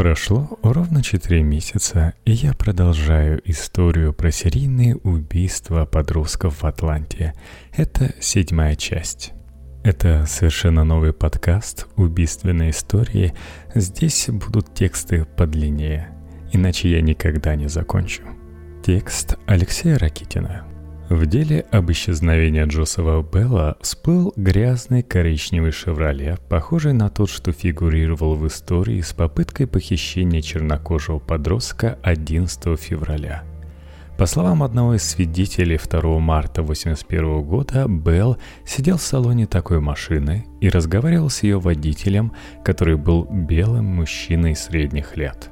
Прошло ровно 4 месяца, и я продолжаю историю про серийные убийства подростков в Атланте. Это седьмая часть. Это совершенно новый подкаст «Убийственные истории». Здесь будут тексты подлиннее, иначе я никогда не закончу. Текст Алексея Ракитина. В деле об исчезновении Джосефа Белла всплыл грязный коричневый «Шевроле», похожий на тот, что фигурировал в истории с попыткой похищения чернокожего подростка 11 февраля. По словам одного из свидетелей 2 марта 1981 года, Белл сидел в салоне такой машины и разговаривал с ее водителем, который был белым мужчиной средних лет.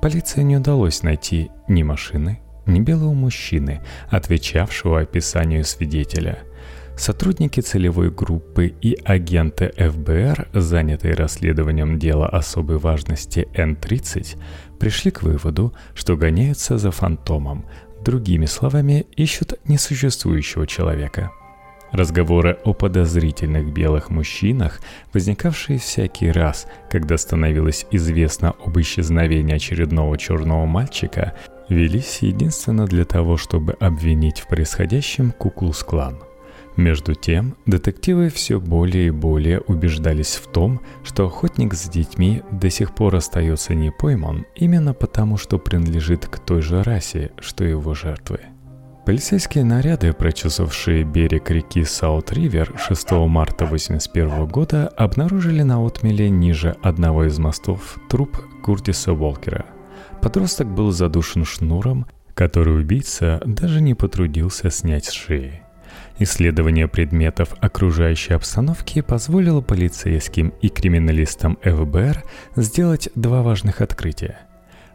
Полиции не удалось найти ни машины, белого мужчины, отвечавшего описанию свидетеля. Сотрудники целевой группы и агенты ФБР, занятые расследованием дела особой важности Н-30, пришли к выводу, что гоняются за фантомом, другими словами, исчут несуществующего человека – Разговоры о подозрительных белых мужчинах, возникавшие всякий раз, когда становилось известно об исчезновении очередного черного мальчика, велись единственно для того, чтобы обвинить в происходящем Куклус-клан. Между тем, детективы все более и более убеждались в том, что охотник с детьми до сих пор остается не пойман именно потому, что принадлежит к той же расе, что его жертвы – Полицейские наряды, прочесавшие берег реки Саут-Ривер 6 марта 1981 года, обнаружили на отмеле ниже одного из мостов труп Куртиса Уолкера. Подросток был задушен шнуром, который убийца даже не потрудился снять с шеи. Исследование предметов окружающей обстановки позволило полицейским и криминалистам ФБР сделать два важных открытия –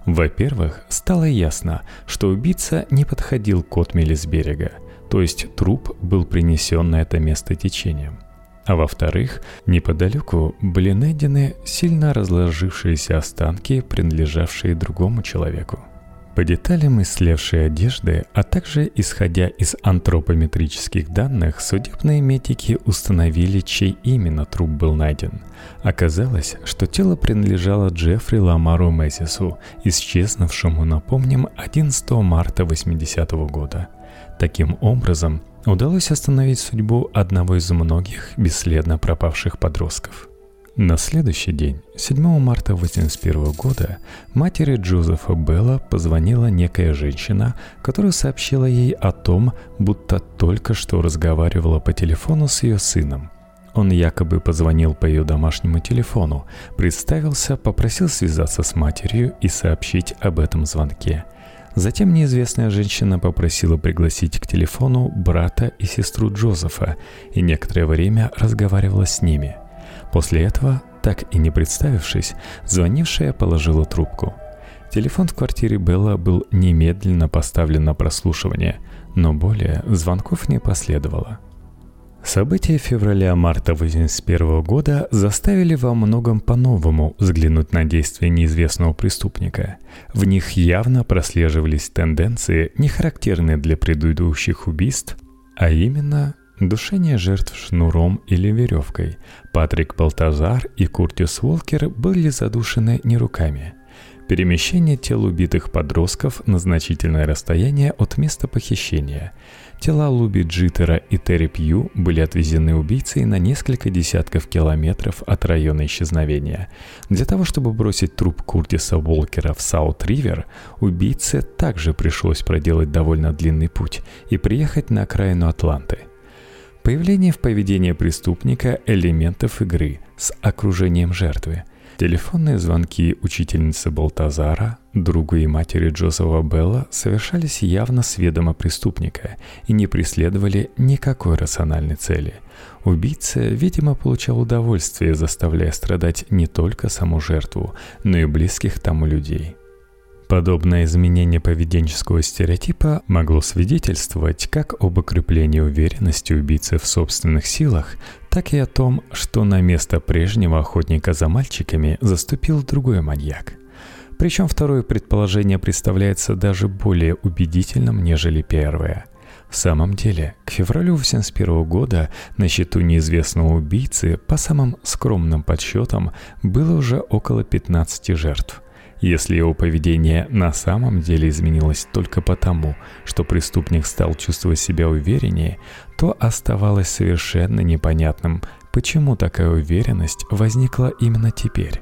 во-первых, стало ясно, что убийца не подходил к отмели с берега, то есть труп был принесен на это место течением. А во-вторых, неподалеку были найдены сильно разложившиеся останки, принадлежавшие другому человеку. По деталям ислевшей одежды, а также исходя из антропометрических данных, судебные медики установили, чей именно труп был найден. Оказалось, что тело принадлежало Джеффри Ламару Мессису, исчезнувшему, напомним, 11 марта 80 -го года. Таким образом, удалось остановить судьбу одного из многих бесследно пропавших подростков – на следующий день, 7 марта 1981 года, матери Джозефа Белла позвонила некая женщина, которая сообщила ей о том, будто только что разговаривала по телефону с ее сыном. Он якобы позвонил по ее домашнему телефону, представился, попросил связаться с матерью и сообщить об этом звонке. Затем неизвестная женщина попросила пригласить к телефону брата и сестру Джозефа и некоторое время разговаривала с ними – После этого, так и не представившись, звонившая положила трубку. Телефон в квартире Белла был немедленно поставлен на прослушивание, но более звонков не последовало. События февраля-марта 1981 года заставили во многом по-новому взглянуть на действия неизвестного преступника. В них явно прослеживались тенденции, не характерные для предыдущих убийств, а именно Душение жертв шнуром или веревкой. Патрик Балтазар и Куртис Волкер были задушены не руками. Перемещение тел убитых подростков на значительное расстояние от места похищения. Тела Луби Джиттера и Терри Пью были отвезены убийцей на несколько десятков километров от района исчезновения. Для того, чтобы бросить труп Куртиса Волкера в Саут-Ривер, убийце также пришлось проделать довольно длинный путь и приехать на окраину Атланты – Появление в поведении преступника элементов игры с окружением жертвы. Телефонные звонки учительницы Балтазара, другу и матери Джозефа Белла совершались явно с ведома преступника и не преследовали никакой рациональной цели. Убийца, видимо, получал удовольствие, заставляя страдать не только саму жертву, но и близких тому людей – Подобное изменение поведенческого стереотипа могло свидетельствовать как об укреплении уверенности убийцы в собственных силах, так и о том, что на место прежнего охотника за мальчиками заступил другой маньяк. Причем второе предположение представляется даже более убедительным, нежели первое. В самом деле, к февралю 1981 года на счету неизвестного убийцы, по самым скромным подсчетам, было уже около 15 жертв – Если его поведение на самом деле изменилось только потому, что преступник стал чувствовать себя увереннее, то оставалось совершенно непонятным, почему такая уверенность возникла именно теперь.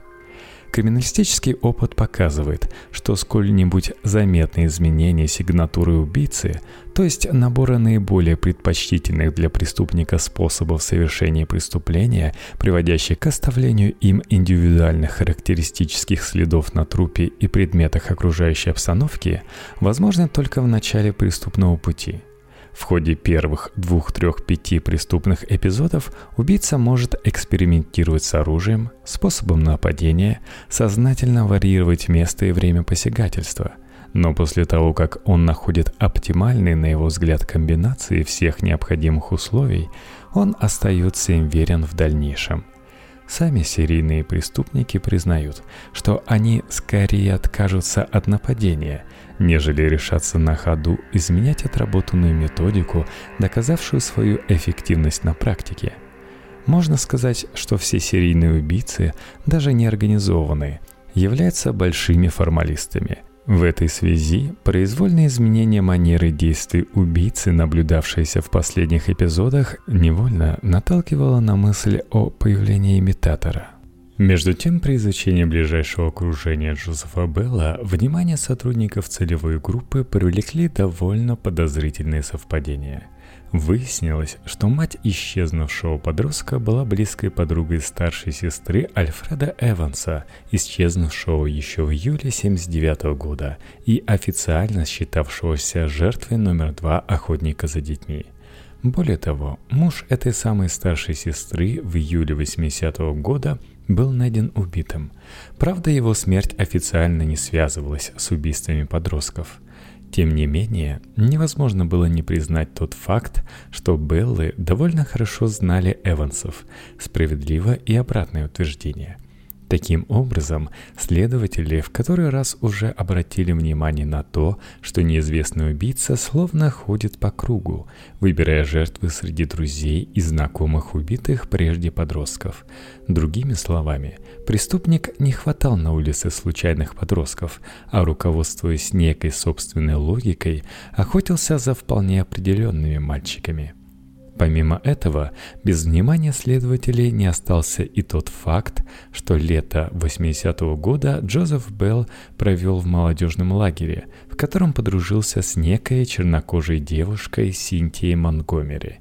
Криминалистический опыт показывает, что сколь-нибудь заметные изменения сигнатуры убийцы, то есть набора наиболее предпочтительных для преступника способов совершения преступления, приводящих к оставлению им индивидуальных характеристических следов на трупе и предметах окружающей обстановки, возможны только в начале преступного пути – в ходе первых двух-трех-пяти преступных эпизодов убийца может экспериментировать с оружием, способом нападения, сознательно варьировать место и время посягательства. Но после того, как он находит оптимальные, на его взгляд, комбинации всех необходимых условий, он остается им верен в дальнейшем – Сами серийные преступники признают, что они скорее откажутся от нападения, нежели решаться на ходу изменять отработанную методику, доказавшую свою эффективность на практике. Можно сказать, что все серийные убийцы, даже неорганизованные, являются большими формалистами. В этой связи произвольное изменение манеры действий убийцы, наблюдавшееся в последних эпизодах, невольно наталкивало на мысль о появлении имитатора – между тем, при изучении ближайшего окружения Джозефа Белла, внимание сотрудников целевой группы привлекли довольно подозрительные совпадения. Выяснилось, что мать исчезнувшего подростка была близкой подругой старшей сестры Альфреда Эванса, исчезнувшего еще в июле 1979 года и официально считавшегося жертвой номер два охотника за детьми – более того, муж этой самой старшей сестры в июле 80 -го года был найден убитым. Правда, его смерть официально не связывалась с убийствами подростков. Тем не менее, невозможно было не признать тот факт, что Беллы довольно хорошо знали Эвансов, справедливо и обратное утверждение – Таким образом, следователи в который раз уже обратили внимание на то, что неизвестный убийца словно ходит по кругу, выбирая жертвы среди друзей и знакомых убитых прежде подростков. Другими словами, преступник не хватал на улице случайных подростков, а руководствуясь некой собственной логикой, охотился за вполне определенными мальчиками – Помимо этого, без внимания следователей не остался и тот факт, что лето 80-го года Джозеф Белл провел в молодежном лагере, в котором подружился с некой чернокожей девушкой Синтией Монгомери.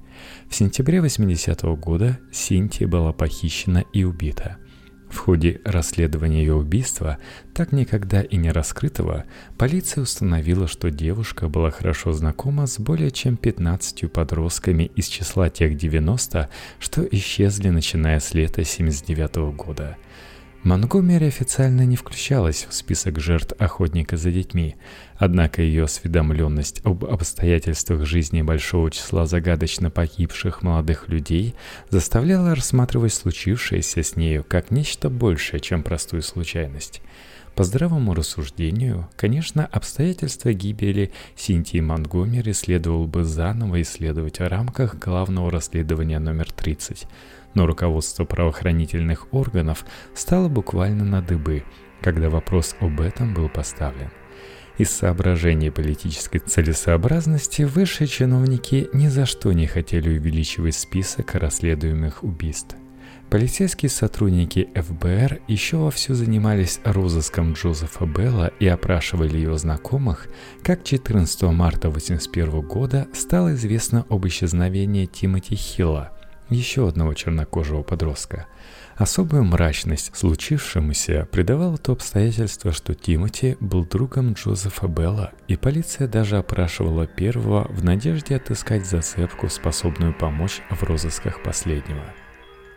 В сентябре 80-го года Синтия была похищена и убита – в ходе расследования ее убийства, так никогда и не раскрытого, полиция установила, что девушка была хорошо знакома с более чем 15 подростками из числа тех 90, что исчезли начиная с лета 79 года – Монгомери официально не включалась в список жертв охотника за детьми, однако ее осведомленность об обстоятельствах жизни большого числа загадочно погибших молодых людей заставляла рассматривать случившееся с нею как нечто большее, чем простую случайность. По здравому рассуждению, конечно, обстоятельства гибели Синтии Монгомери следовало бы заново исследовать в рамках главного расследования номер 30 – но руководство правоохранительных органов стало буквально на дыбы, когда вопрос об этом был поставлен. Из соображений политической целесообразности высшие чиновники ни за что не хотели увеличивать список расследуемых убийств. Полицейские сотрудники ФБР еще вовсю занимались розыском Джозефа Белла и опрашивали его знакомых, как 14 марта 1981 года стало известно об исчезновении Тимоти Хилла, еще одного чернокожего подростка. Особую мрачность случившемуся придавало то обстоятельство, что Тимоти был другом Джозефа Белла, и полиция даже опрашивала первого в надежде отыскать зацепку, способную помочь в розысках последнего.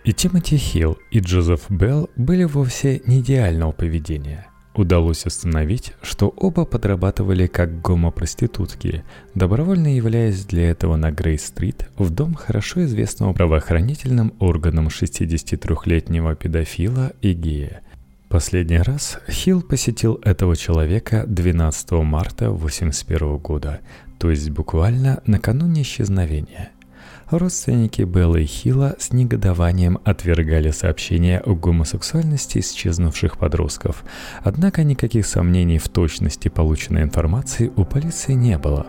И Тимоти Хилл, и Джозеф Белл были вовсе не идеального поведения. Удалось установить, что оба подрабатывали как гомопроститутки, добровольно являясь для этого на Грей-стрит в дом хорошо известного правоохранительным органам 63-летнего педофила и гея. Последний раз Хилл посетил этого человека 12 марта 1981 года, то есть буквально накануне исчезновения – Родственники Беллы и Хила с негодованием отвергали сообщения о гомосексуальности исчезнувших подростков. Однако никаких сомнений в точности полученной информации у полиции не было.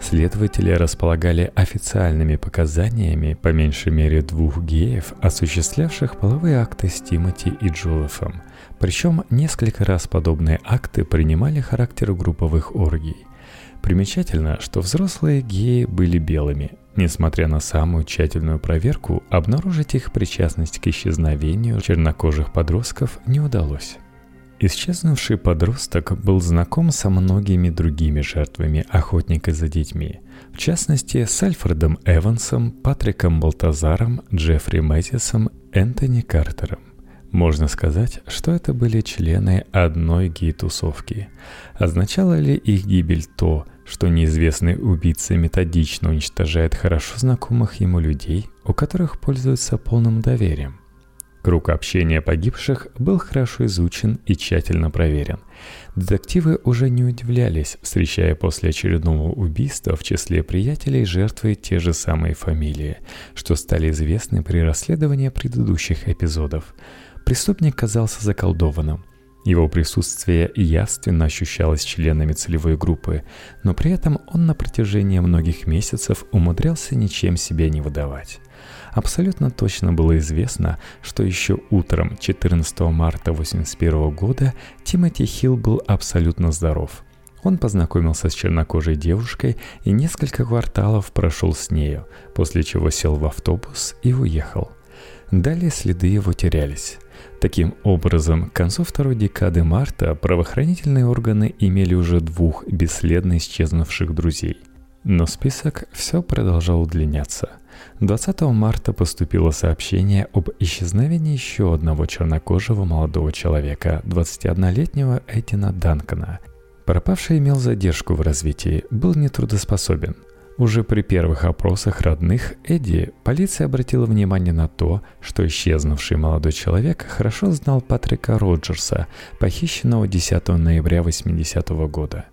Следователи располагали официальными показаниями по меньшей мере двух геев, осуществлявших половые акты с Тимоти и Джолефом. Причем несколько раз подобные акты принимали характер групповых оргий. Примечательно, что взрослые геи были белыми. Несмотря на самую тщательную проверку, обнаружить их причастность к исчезновению чернокожих подростков не удалось. Исчезнувший подросток был знаком со многими другими жертвами охотника за детьми, в частности с Альфредом Эвансом, Патриком Балтазаром, Джеффри Мэттисом, Энтони Картером. Можно сказать, что это были члены одной гей-тусовки. Означало ли их гибель то, что неизвестный убийца методично уничтожает хорошо знакомых ему людей, у которых пользуется полным доверием? Круг общения погибших был хорошо изучен и тщательно проверен. Детективы уже не удивлялись, встречая после очередного убийства в числе приятелей жертвы те же самые фамилии, что стали известны при расследовании предыдущих эпизодов – Преступник казался заколдованным. Его присутствие явственно ощущалось членами целевой группы, но при этом он на протяжении многих месяцев умудрялся ничем себя не выдавать. Абсолютно точно было известно, что еще утром 14 марта 1981 года Тимоти Хилл был абсолютно здоров. Он познакомился с чернокожей девушкой и несколько кварталов прошел с нею, после чего сел в автобус и уехал. Далее следы его терялись. Таким образом, к концу второй декады марта правоохранительные органы имели уже двух бесследно исчезнувших друзей. Но список все продолжал удлиняться. 20 марта поступило сообщение об исчезновении еще одного чернокожего молодого человека, 21-летнего Эдина Данкона. Пропавший имел задержку в развитии, был нетрудоспособен – уже при первых опросах родных Эдди полиция обратила внимание на то, что исчезнувший молодой человек хорошо знал Патрика Роджерса, похищенного 10 ноября 80 -го года.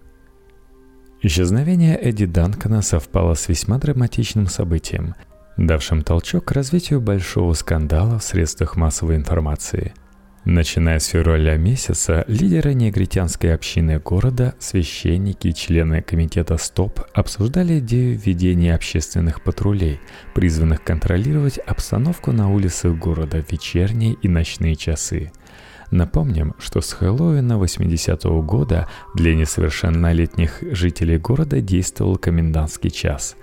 Исчезновение Эдди Данкона совпало с весьма драматичным событием, давшим толчок к развитию большого скандала в средствах массовой информации – Начиная с февраля месяца, лидеры негритянской общины города, священники и члены комитета СТОП обсуждали идею введения общественных патрулей, призванных контролировать обстановку на улицах города в вечерние и ночные часы. Напомним, что с Хэллоуина 80-го года для несовершеннолетних жителей города действовал комендантский час.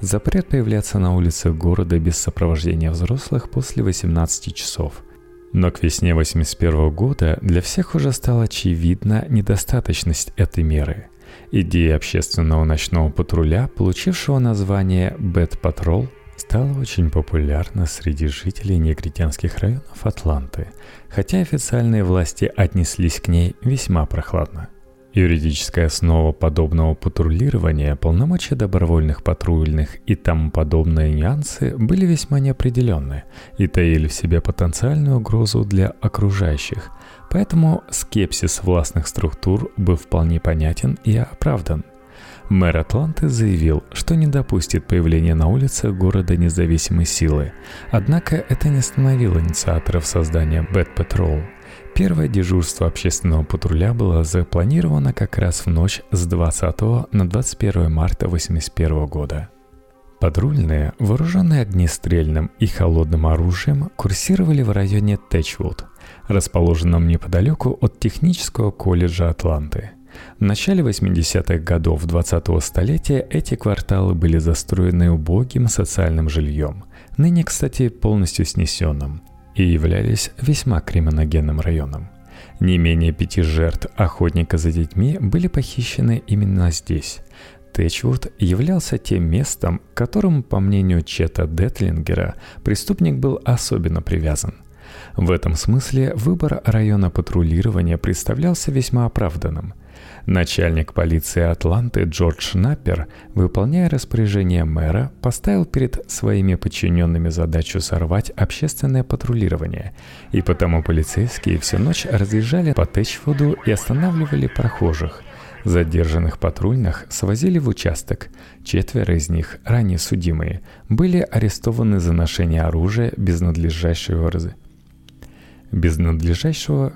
Запрет появляться на улицах города без сопровождения взрослых после 18 часов – но к весне 81 года для всех уже стала очевидна недостаточность этой меры. Идея общественного ночного патруля, получившего название «Бэт Патрол», стала очень популярна среди жителей негритянских районов Атланты, хотя официальные власти отнеслись к ней весьма прохладно. Юридическая основа подобного патрулирования, полномочия добровольных патрульных и тому подобные нюансы были весьма неопределенны и таили в себе потенциальную угрозу для окружающих, поэтому скепсис властных структур был вполне понятен и оправдан. Мэр Атланты заявил, что не допустит появления на улицах города независимой силы, однако это не остановило инициаторов создания Bad Patrol – Первое дежурство общественного патруля было запланировано как раз в ночь с 20 на 21 марта 1981 года. Патрульные, вооруженные огнестрельным и холодным оружием, курсировали в районе Тэчвуд, расположенном неподалеку от Технического колледжа Атланты. В начале 80-х годов 20-го столетия эти кварталы были застроены убогим социальным жильем, ныне, кстати, полностью снесенным – и являлись весьма криминогенным районом. Не менее пяти жертв охотника за детьми были похищены именно здесь. Тэчвуд являлся тем местом, к которому, по мнению Чета Детлингера, преступник был особенно привязан. В этом смысле выбор района патрулирования представлялся весьма оправданным – Начальник полиции Атланты Джордж Наппер, выполняя распоряжение мэра, поставил перед своими подчиненными задачу сорвать общественное патрулирование, и потому полицейские всю ночь разъезжали по Тэчфуду и останавливали прохожих. Задержанных патрульных свозили в участок. Четверо из них, ранее судимые, были арестованы за ношение оружия без надлежащего, раз... без надлежащего...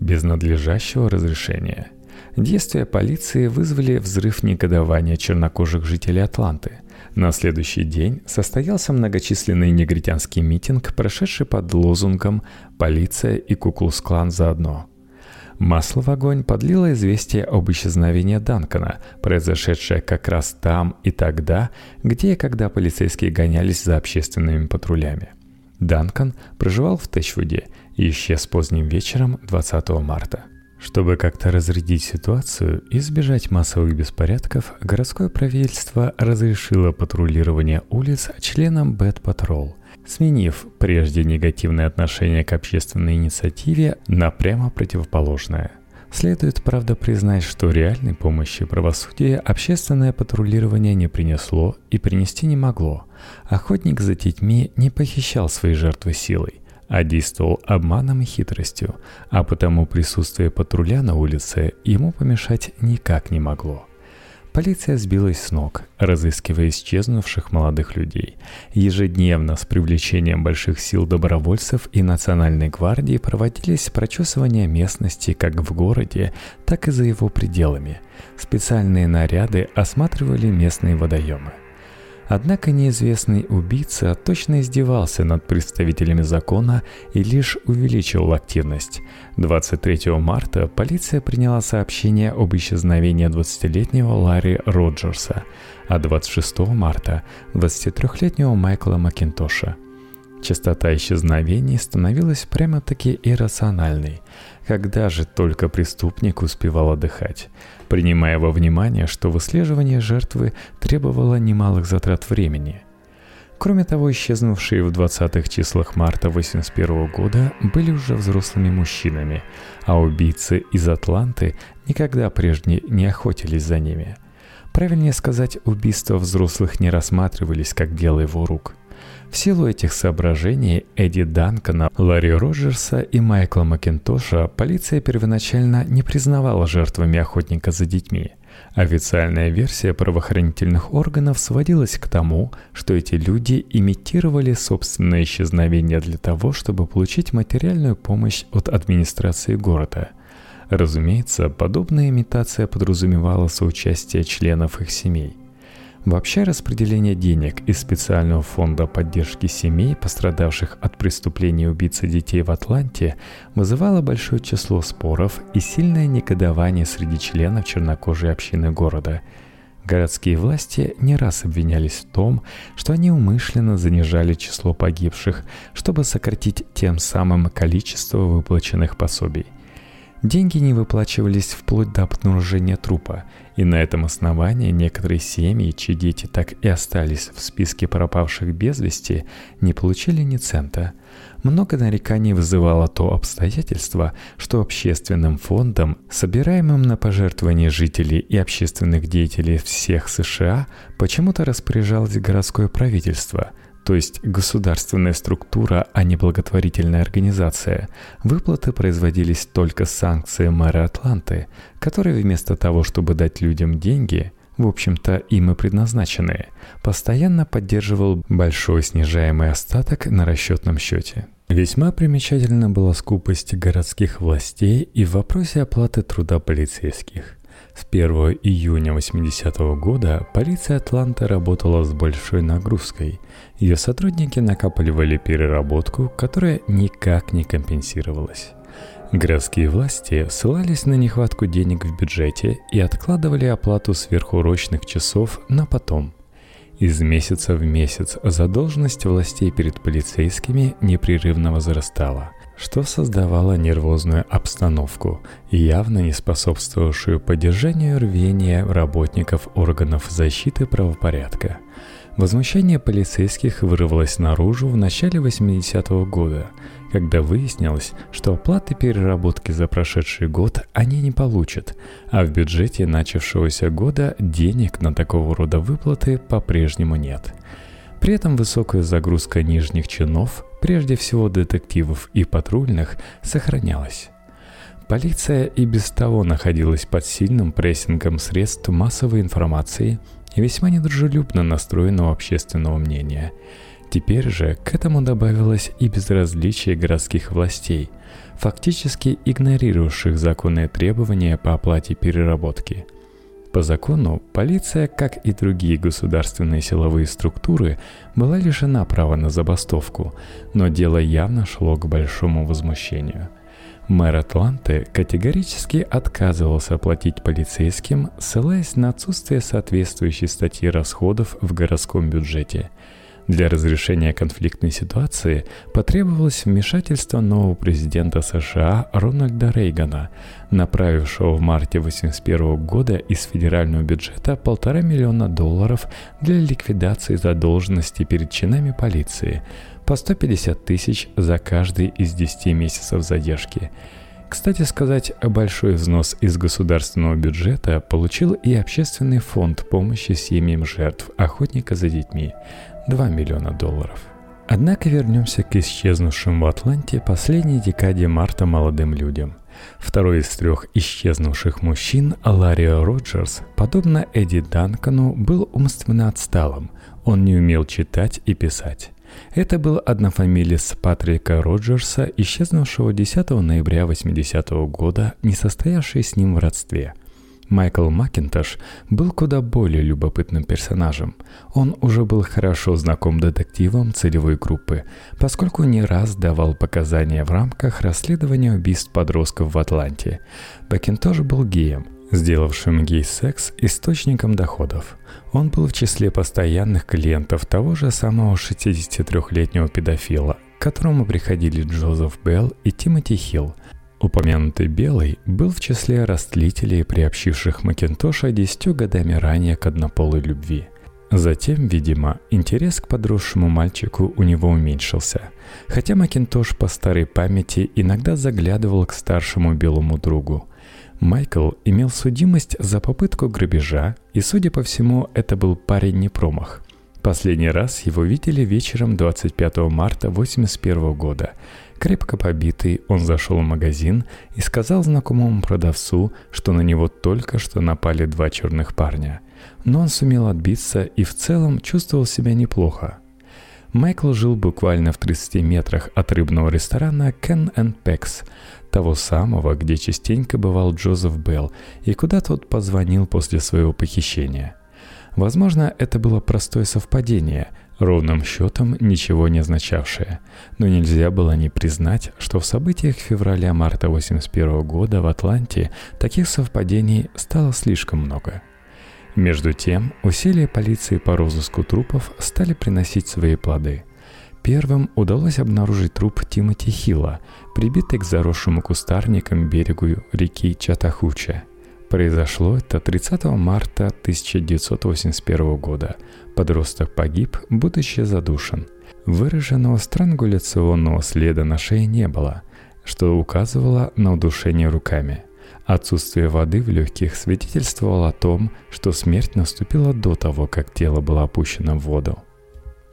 без надлежащего разрешения. Действия полиции вызвали взрыв негодования чернокожих жителей Атланты. На следующий день состоялся многочисленный негритянский митинг, прошедший под лозунгом «Полиция и Куклус-клан заодно». Масло в огонь подлило известие об исчезновении Данкона, произошедшее как раз там и тогда, где и когда полицейские гонялись за общественными патрулями. Данкан проживал в Тэчвуде и исчез поздним вечером 20 марта. Чтобы как-то разрядить ситуацию и избежать массовых беспорядков, городское правительство разрешило патрулирование улиц членам Бэт Патрол, сменив прежде негативное отношение к общественной инициативе на прямо противоположное. Следует, правда, признать, что реальной помощи правосудия общественное патрулирование не принесло и принести не могло. Охотник за детьми не похищал свои жертвы силой, а действовал обманом и хитростью, а потому присутствие патруля на улице ему помешать никак не могло. Полиция сбилась с ног, разыскивая исчезнувших молодых людей. Ежедневно с привлечением больших сил добровольцев и Национальной гвардии проводились прочесывания местности как в городе, так и за его пределами. Специальные наряды осматривали местные водоемы – Однако неизвестный убийца точно издевался над представителями закона и лишь увеличивал активность. 23 марта полиция приняла сообщение об исчезновении 20-летнего Ларри Роджерса, а 26 марта – 23-летнего Майкла Макинтоша – Частота исчезновений становилась прямо-таки иррациональной. Когда же только преступник успевал отдыхать, принимая во внимание, что выслеживание жертвы требовало немалых затрат времени. Кроме того, исчезнувшие в 20-х числах марта 1981 года были уже взрослыми мужчинами, а убийцы из Атланты никогда прежде не охотились за ними. Правильнее сказать, убийства взрослых не рассматривались как дело его рук – в силу этих соображений Эдди Данкона, Ларри Роджерса и Майкла Макинтоша полиция первоначально не признавала жертвами охотника за детьми. Официальная версия правоохранительных органов сводилась к тому, что эти люди имитировали собственное исчезновение для того, чтобы получить материальную помощь от администрации города. Разумеется, подобная имитация подразумевала соучастие членов их семей – Вообще распределение денег из специального фонда поддержки семей, пострадавших от преступлений убийцы детей в Атланте, вызывало большое число споров и сильное негодование среди членов чернокожей общины города. Городские власти не раз обвинялись в том, что они умышленно занижали число погибших, чтобы сократить тем самым количество выплаченных пособий. Деньги не выплачивались вплоть до обнаружения трупа, и на этом основании некоторые семьи, чьи дети так и остались в списке пропавших без вести, не получили ни цента. Много нареканий вызывало то обстоятельство, что общественным фондом, собираемым на пожертвования жителей и общественных деятелей всех США, почему-то распоряжалось городское правительство – то есть государственная структура, а не благотворительная организация, выплаты производились только с санкцией мэра Атланты, который вместо того, чтобы дать людям деньги, в общем-то им и предназначенные, постоянно поддерживал большой снижаемый остаток на расчетном счете. Весьма примечательна была скупость городских властей и в вопросе оплаты труда полицейских. С 1 июня 80 -го года полиция Атланты работала с большой нагрузкой. Ее сотрудники накапливали переработку, которая никак не компенсировалась. Городские власти ссылались на нехватку денег в бюджете и откладывали оплату сверхурочных часов на потом. Из месяца в месяц задолженность властей перед полицейскими непрерывно возрастала – что создавало нервозную обстановку, явно не способствовавшую поддержанию рвения работников органов защиты правопорядка. Возмущение полицейских вырвалось наружу в начале 80-го года, когда выяснилось, что оплаты переработки за прошедший год они не получат, а в бюджете начавшегося года денег на такого рода выплаты по-прежнему нет – при этом высокая загрузка нижних чинов, прежде всего детективов и патрульных, сохранялась. Полиция и без того находилась под сильным прессингом средств массовой информации и весьма недружелюбно настроенного общественного мнения. Теперь же к этому добавилось и безразличие городских властей, фактически игнорировавших законные требования по оплате переработки – по закону, полиция, как и другие государственные силовые структуры, была лишена права на забастовку, но дело явно шло к большому возмущению. Мэр Атланты категорически отказывался платить полицейским, ссылаясь на отсутствие соответствующей статьи расходов в городском бюджете – для разрешения конфликтной ситуации потребовалось вмешательство нового президента США Рональда Рейгана, направившего в марте 1981 года из федерального бюджета полтора миллиона долларов для ликвидации задолженности перед чинами полиции по 150 тысяч за каждый из 10 месяцев задержки. Кстати сказать, большой взнос из государственного бюджета получил и общественный фонд помощи семьям жертв охотника за детьми. 2 миллиона долларов. Однако вернемся к исчезнувшим в Атланте последней декаде марта молодым людям. Второй из трех исчезнувших мужчин, Ларио Роджерс, подобно Эдди Данкану, был умственно отсталым. Он не умел читать и писать. Это был однофамилец Патрика Роджерса, исчезнувшего 10 ноября 80 -го года, не состоявший с ним в родстве – Майкл Макинтош был куда более любопытным персонажем. Он уже был хорошо знаком детективам целевой группы, поскольку не раз давал показания в рамках расследования убийств подростков в Атланте. Макинтош был геем, сделавшим гей-секс источником доходов. Он был в числе постоянных клиентов того же самого 63-летнего педофила, к которому приходили Джозеф Белл и Тимоти Хилл – Упомянутый Белый был в числе растлителей, приобщивших Макинтоша десятью годами ранее к однополой любви. Затем, видимо, интерес к подросшему мальчику у него уменьшился, хотя Макинтош по старой памяти иногда заглядывал к старшему белому другу. Майкл имел судимость за попытку грабежа, и, судя по всему, это был парень не промах. Последний раз его видели вечером 25 марта 1981 года – Крепко побитый, он зашел в магазин и сказал знакомому продавцу, что на него только что напали два черных парня. Но он сумел отбиться и в целом чувствовал себя неплохо. Майкл жил буквально в 30 метрах от рыбного ресторана Ken and Pex, того самого, где частенько бывал Джозеф Белл и куда тот позвонил после своего похищения. Возможно, это было простое совпадение – ровным счетом ничего не означавшее. Но нельзя было не признать, что в событиях февраля-марта 1981 года в Атланте таких совпадений стало слишком много. Между тем, усилия полиции по розыску трупов стали приносить свои плоды. Первым удалось обнаружить труп Тимоти Хилла, прибитый к заросшему кустарникам берегу реки Чатахуча – Произошло это 30 марта 1981 года. Подросток погиб, будучи задушен. Выраженного странгуляционного следа на шее не было, что указывало на удушение руками. Отсутствие воды в легких свидетельствовало о том, что смерть наступила до того, как тело было опущено в воду.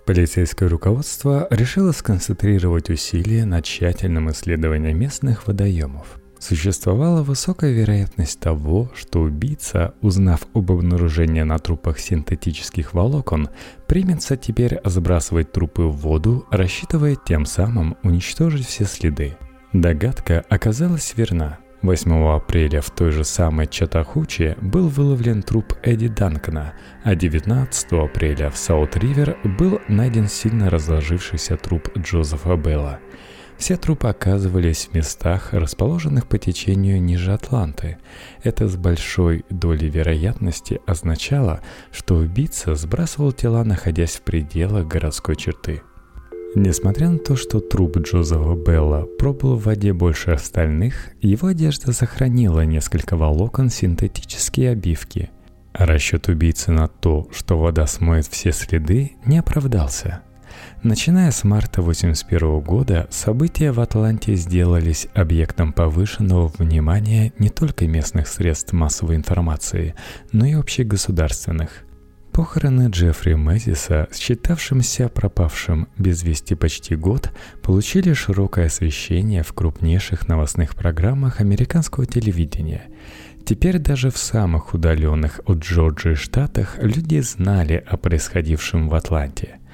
Полицейское руководство решило сконцентрировать усилия на тщательном исследовании местных водоемов – Существовала высокая вероятность того, что убийца, узнав об обнаружении на трупах синтетических волокон, примется теперь сбрасывать трупы в воду, рассчитывая тем самым уничтожить все следы. Догадка оказалась верна. 8 апреля в той же самой Чатахуче был выловлен труп Эдди Данкана, а 19 апреля в Саут-Ривер был найден сильно разложившийся труп Джозефа Белла – все трупы оказывались в местах, расположенных по течению ниже Атланты. Это с большой долей вероятности означало, что убийца сбрасывал тела, находясь в пределах городской черты. Несмотря на то, что труп Джозефа Белла пробыл в воде больше остальных, его одежда сохранила несколько волокон синтетические обивки. Расчет убийцы на то, что вода смоет все следы, не оправдался – Начиная с марта 1981 года, события в Атланте сделались объектом повышенного внимания не только местных средств массовой информации, но и общегосударственных. Похороны Джеффри Мэзиса, считавшимся пропавшим без вести почти год, получили широкое освещение в крупнейших новостных программах американского телевидения. Теперь даже в самых удаленных от Джорджии штатах люди знали о происходившем в Атланте –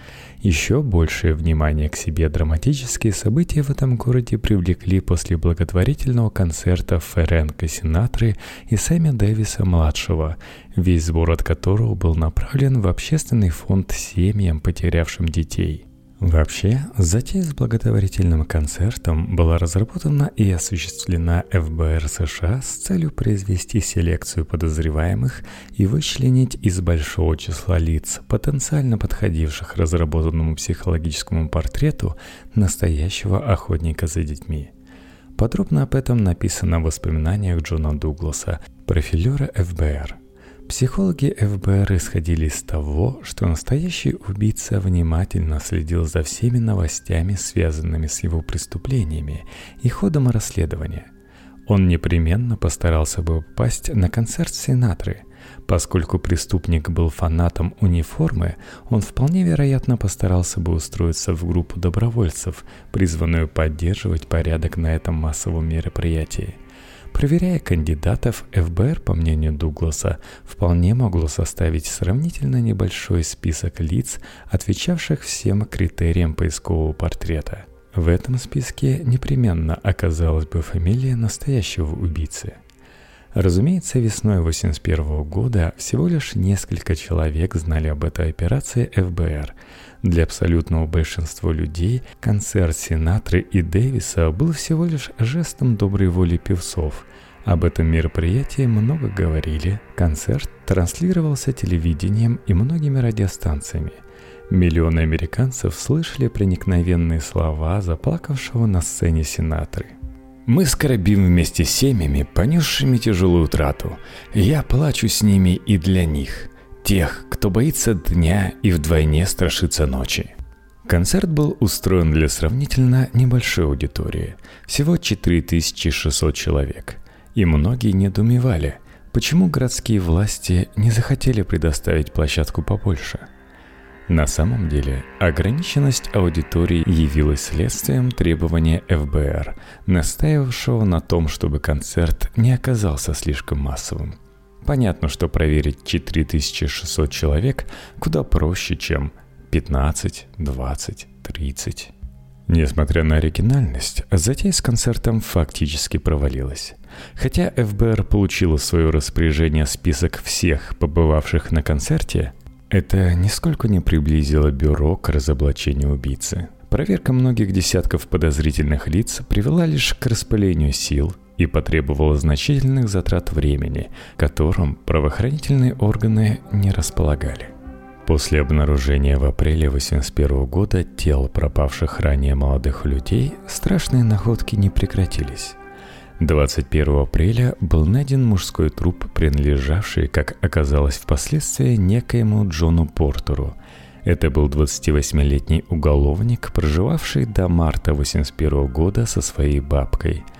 еще большее внимание к себе драматические события в этом городе привлекли после благотворительного концерта Ференка Синатры и Сэмми Дэвиса-младшего, весь сбор от которого был направлен в общественный фонд семьям, потерявшим детей – Вообще, затея с благотворительным концертом была разработана и осуществлена ФБР США с целью произвести селекцию подозреваемых и вычленить из большого числа лиц, потенциально подходивших разработанному психологическому портрету настоящего охотника за детьми. Подробно об этом написано в воспоминаниях Джона Дугласа, профилера ФБР – Психологи ФБР исходили из того, что настоящий убийца внимательно следил за всеми новостями, связанными с его преступлениями и ходом расследования. Он непременно постарался бы попасть на концерт Синатры. Поскольку преступник был фанатом униформы, он вполне вероятно постарался бы устроиться в группу добровольцев, призванную поддерживать порядок на этом массовом мероприятии – Проверяя кандидатов, ФБР, по мнению Дугласа, вполне могло составить сравнительно небольшой список лиц, отвечавших всем критериям поискового портрета. В этом списке непременно оказалась бы фамилия настоящего убийцы. Разумеется, весной 1981 года всего лишь несколько человек знали об этой операции ФБР – для абсолютного большинства людей концерт Синатры и Дэвиса был всего лишь жестом доброй воли певцов. Об этом мероприятии много говорили. Концерт транслировался телевидением и многими радиостанциями. Миллионы американцев слышали проникновенные слова заплакавшего на сцене Синатры. Мы скорбим вместе с семьями, понесшими тяжелую утрату. Я плачу с ними и для них тех, кто боится дня и вдвойне страшится ночи. Концерт был устроен для сравнительно небольшой аудитории, всего 4600 человек. И многие недоумевали, почему городские власти не захотели предоставить площадку побольше. На самом деле, ограниченность аудитории явилась следствием требования ФБР, настаивавшего на том, чтобы концерт не оказался слишком массовым – Понятно, что проверить 4600 человек куда проще, чем 15, 20, 30. Несмотря на оригинальность, затея с концертом фактически провалилась. Хотя ФБР получила в свое распоряжение список всех побывавших на концерте, это нисколько не приблизило бюро к разоблачению убийцы. Проверка многих десятков подозрительных лиц привела лишь к распылению сил и потребовало значительных затрат времени, которым правоохранительные органы не располагали. После обнаружения в апреле 1981 года тел пропавших ранее молодых людей страшные находки не прекратились. 21 апреля был найден мужской труп, принадлежавший, как оказалось впоследствии, некоему Джону Портеру. Это был 28-летний уголовник, проживавший до марта 1981 года со своей бабкой –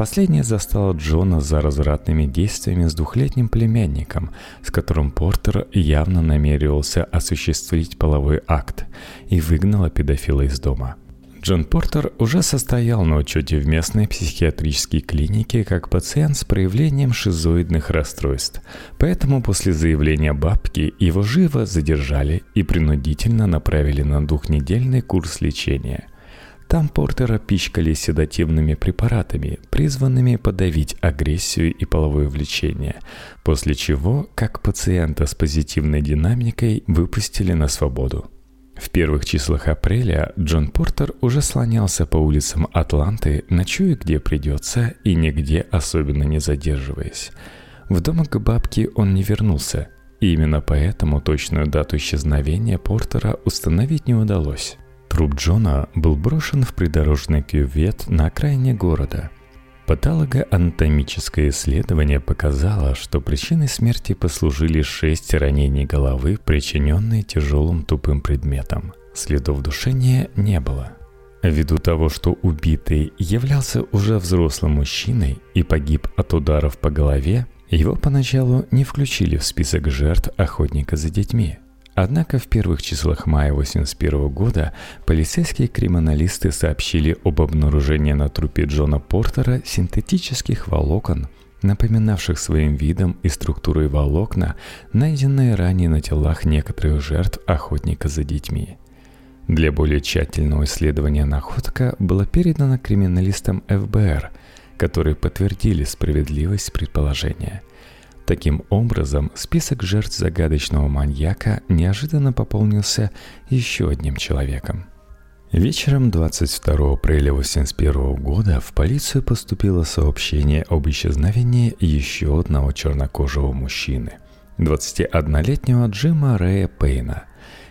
Последняя застала Джона за развратными действиями с двухлетним племянником, с которым Портер явно намеревался осуществить половой акт, и выгнала педофила из дома. Джон Портер уже состоял на учете в местной психиатрической клинике как пациент с проявлением шизоидных расстройств, поэтому после заявления бабки его живо задержали и принудительно направили на двухнедельный курс лечения. Там Портера пичкали седативными препаратами, призванными подавить агрессию и половое влечение, после чего, как пациента с позитивной динамикой, выпустили на свободу. В первых числах апреля Джон Портер уже слонялся по улицам Атланты, ночуя где придется и нигде особенно не задерживаясь. В дом к бабке он не вернулся, и именно поэтому точную дату исчезновения Портера установить не удалось. Труп Джона был брошен в придорожный кювет на окраине города. Патологоанатомическое исследование показало, что причиной смерти послужили шесть ранений головы, причиненные тяжелым тупым предметом. Следов душения не было. Ввиду того, что убитый являлся уже взрослым мужчиной и погиб от ударов по голове, Его поначалу не включили в список жертв охотника за детьми. Однако в первых числах мая 1981 года полицейские криминалисты сообщили об обнаружении на трупе Джона Портера синтетических волокон, напоминавших своим видом и структурой волокна, найденные ранее на телах некоторых жертв охотника за детьми. Для более тщательного исследования находка была передана криминалистам ФБР, которые подтвердили справедливость предположения. Таким образом, список жертв загадочного маньяка неожиданно пополнился еще одним человеком. Вечером 22 апреля 1981 года в полицию поступило сообщение об исчезновении еще одного чернокожего мужчины, 21-летнего Джима Рэя Пейна.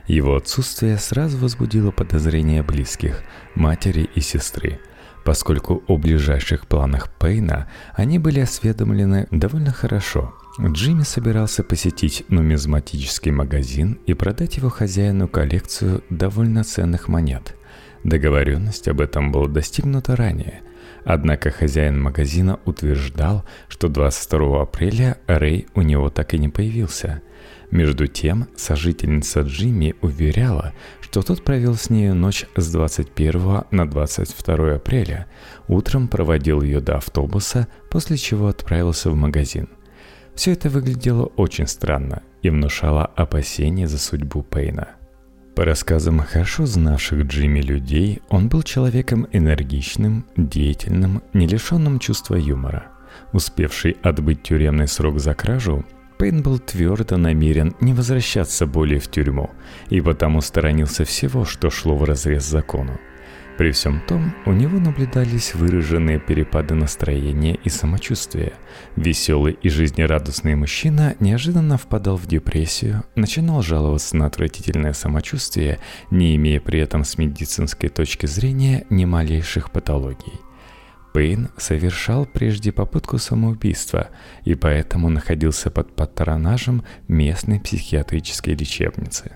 Его отсутствие сразу возбудило подозрения близких, матери и сестры, поскольку о ближайших планах Пейна они были осведомлены довольно хорошо. Джимми собирался посетить нумизматический магазин и продать его хозяину коллекцию довольно ценных монет – Договоренность об этом была достигнута ранее, однако хозяин магазина утверждал, что 22 апреля Рэй у него так и не появился. Между тем, сожительница Джимми уверяла, что тот провел с нею ночь с 21 на 22 апреля, утром проводил ее до автобуса, после чего отправился в магазин. Все это выглядело очень странно и внушало опасения за судьбу Пейна – по рассказам хорошо знавших Джимми людей, он был человеком энергичным, деятельным, не лишенным чувства юмора. Успевший отбыть тюремный срок за кражу, Пейн был твердо намерен не возвращаться более в тюрьму, и потому сторонился всего, что шло вразрез закону. При всем том, у него наблюдались выраженные перепады настроения и самочувствия. Веселый и жизнерадостный мужчина неожиданно впадал в депрессию, начинал жаловаться на отвратительное самочувствие, не имея при этом с медицинской точки зрения ни малейших патологий. Пейн совершал прежде попытку самоубийства и поэтому находился под патронажем местной психиатрической лечебницы.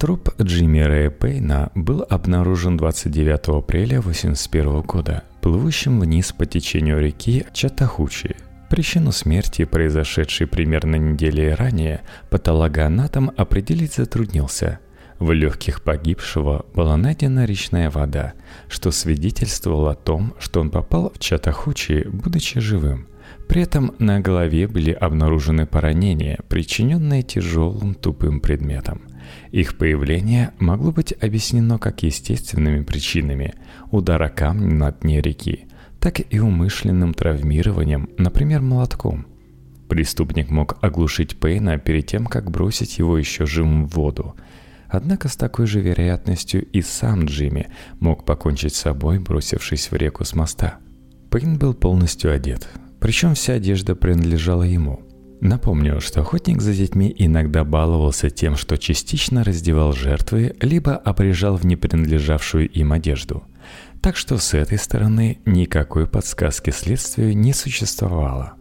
Труп Джимми Рэя Пейна был обнаружен 29 апреля 1981 года, плывущим вниз по течению реки Чатахучи. Причину смерти, произошедшей примерно недели ранее, патологоанатом определить затруднился. В легких погибшего была найдена речная вода, что свидетельствовало о том, что он попал в Чатахучи, будучи живым. При этом на голове были обнаружены поранения, причиненные тяжелым тупым предметом. Их появление могло быть объяснено как естественными причинами – удара камня на дне реки, так и умышленным травмированием, например, молотком. Преступник мог оглушить Пейна перед тем, как бросить его еще живым в воду. Однако с такой же вероятностью и сам Джимми мог покончить с собой, бросившись в реку с моста. Пейн был полностью одет, причем вся одежда принадлежала ему – Напомню, что охотник за детьми иногда баловался тем, что частично раздевал жертвы, либо обрежал в непринадлежавшую им одежду. Так что с этой стороны никакой подсказки следствию не существовало.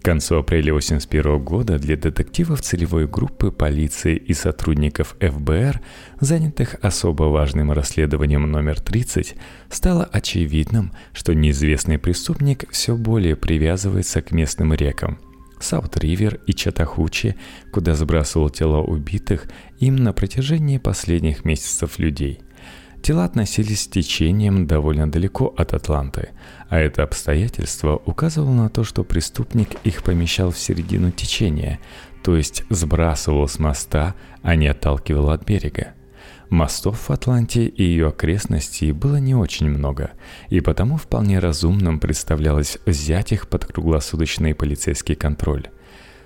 К концу апреля 1981 года для детективов целевой группы полиции и сотрудников ФБР, занятых особо важным расследованием номер 30, стало очевидным, что неизвестный преступник все более привязывается к местным рекам – Саут-Ривер и Чатахучи, куда сбрасывал тела убитых им на протяжении последних месяцев людей. Тела относились с течением довольно далеко от Атланты, а это обстоятельство указывало на то, что преступник их помещал в середину течения, то есть сбрасывал с моста, а не отталкивал от берега. Мостов в Атланте и ее окрестностей было не очень много, и потому вполне разумным представлялось взять их под круглосуточный полицейский контроль.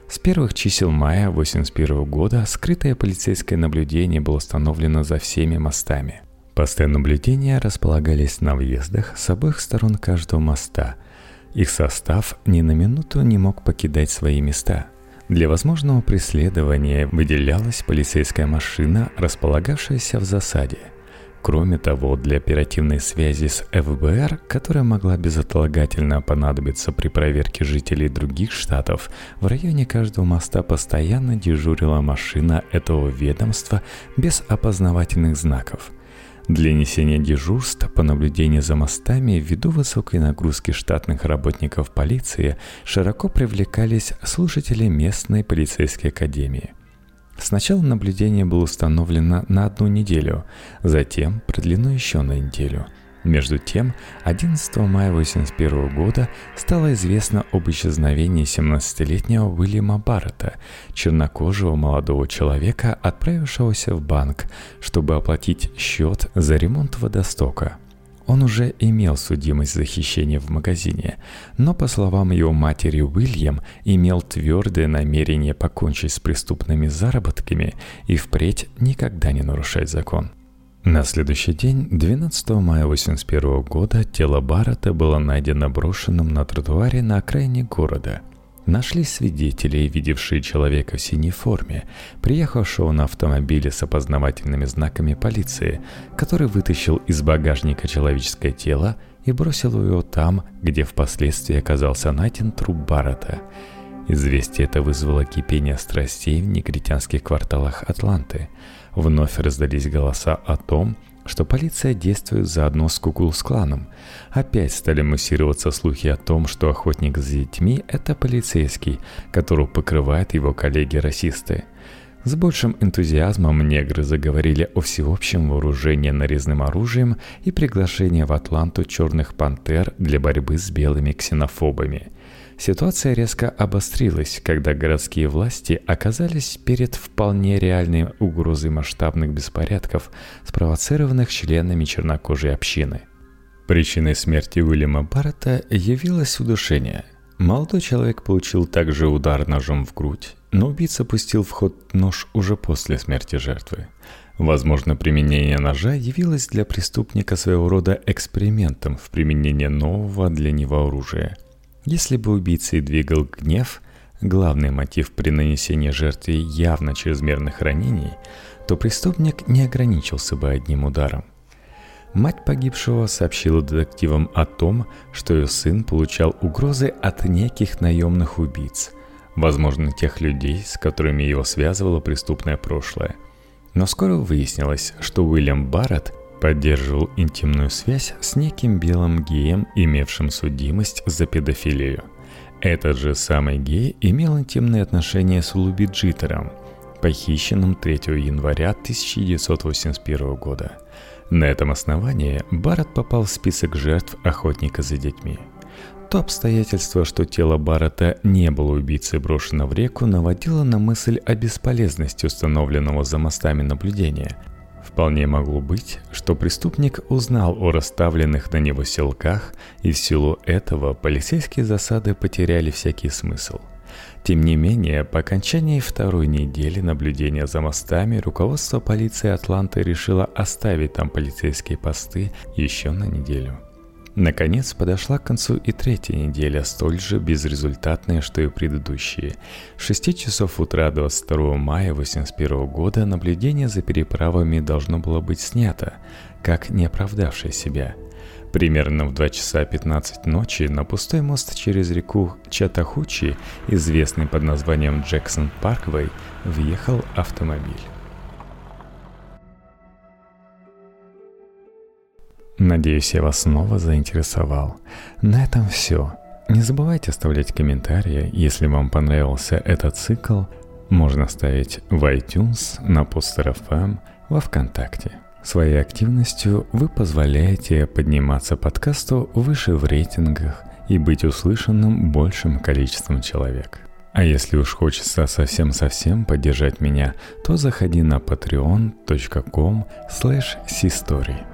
С первых чисел мая 1981 года скрытое полицейское наблюдение было установлено за всеми мостами. Посты наблюдения располагались на въездах с обоих сторон каждого моста. Их состав ни на минуту не мог покидать свои места – для возможного преследования выделялась полицейская машина, располагавшаяся в засаде. Кроме того, для оперативной связи с ФБР, которая могла безотлагательно понадобиться при проверке жителей других штатов, в районе каждого моста постоянно дежурила машина этого ведомства без опознавательных знаков. Для несения дежурств по наблюдению за мостами ввиду высокой нагрузки штатных работников полиции широко привлекались слушатели местной полицейской академии. Сначала наблюдение было установлено на одну неделю, затем продлено еще на неделю – между тем, 11 мая 1981 года стало известно об исчезновении 17-летнего Уильяма Баррета, чернокожего молодого человека, отправившегося в банк, чтобы оплатить счет за ремонт водостока. Он уже имел судимость за хищение в магазине, но, по словам его матери, Уильям имел твердое намерение покончить с преступными заработками и впредь никогда не нарушать закон. На следующий день, 12 мая 1981 года, тело Баррета было найдено брошенным на тротуаре на окраине города. Нашлись свидетели, видевшие человека в синей форме, приехавшего на автомобиле с опознавательными знаками полиции, который вытащил из багажника человеческое тело и бросил его там, где впоследствии оказался найден труп Баррета. Известие это вызвало кипение страстей в негритянских кварталах Атланты – Вновь раздались голоса о том, что полиция действует заодно с Куклус-кланом. Опять стали муссироваться слухи о том, что охотник за детьми – это полицейский, которого покрывают его коллеги-расисты. С большим энтузиазмом негры заговорили о всеобщем вооружении нарезным оружием и приглашении в Атланту черных пантер для борьбы с белыми ксенофобами – Ситуация резко обострилась, когда городские власти оказались перед вполне реальной угрозой масштабных беспорядков, спровоцированных членами чернокожей общины. Причиной смерти Уильяма Баррета явилось удушение. Молодой человек получил также удар ножом в грудь, но убийца пустил в ход нож уже после смерти жертвы. Возможно, применение ножа явилось для преступника своего рода экспериментом в применении нового для него оружия – если бы убийцей двигал гнев, главный мотив при нанесении жертве явно чрезмерных ранений, то преступник не ограничился бы одним ударом. Мать погибшего сообщила детективам о том, что ее сын получал угрозы от неких наемных убийц, возможно, тех людей, с которыми его связывало преступное прошлое. Но скоро выяснилось, что Уильям Барретт поддерживал интимную связь с неким белым геем, имевшим судимость за педофилию. Этот же самый гей имел интимные отношения с Луби Джиттером, похищенным 3 января 1981 года. На этом основании Барретт попал в список жертв охотника за детьми. То обстоятельство, что тело Баррета не было убийцей брошено в реку, наводило на мысль о бесполезности установленного за мостами наблюдения – Вполне могло быть, что преступник узнал о расставленных на него селках, и в силу этого полицейские засады потеряли всякий смысл. Тем не менее, по окончании второй недели наблюдения за мостами, руководство полиции Атланты решило оставить там полицейские посты еще на неделю – Наконец подошла к концу и третья неделя, столь же безрезультатная, что и предыдущие. С 6 часов утра 22 мая 1981 года наблюдение за переправами должно было быть снято, как не оправдавшее себя. Примерно в 2 часа 15 ночи на пустой мост через реку Чатахучи, известный под названием Джексон Парквей, въехал автомобиль. Надеюсь, я вас снова заинтересовал. На этом все. Не забывайте оставлять комментарии, если вам понравился этот цикл. Можно ставить в iTunes, на Poster FM, во Вконтакте. Своей активностью вы позволяете подниматься подкасту выше в рейтингах и быть услышанным большим количеством человек. А если уж хочется совсем-совсем поддержать меня, то заходи на patreon.com slash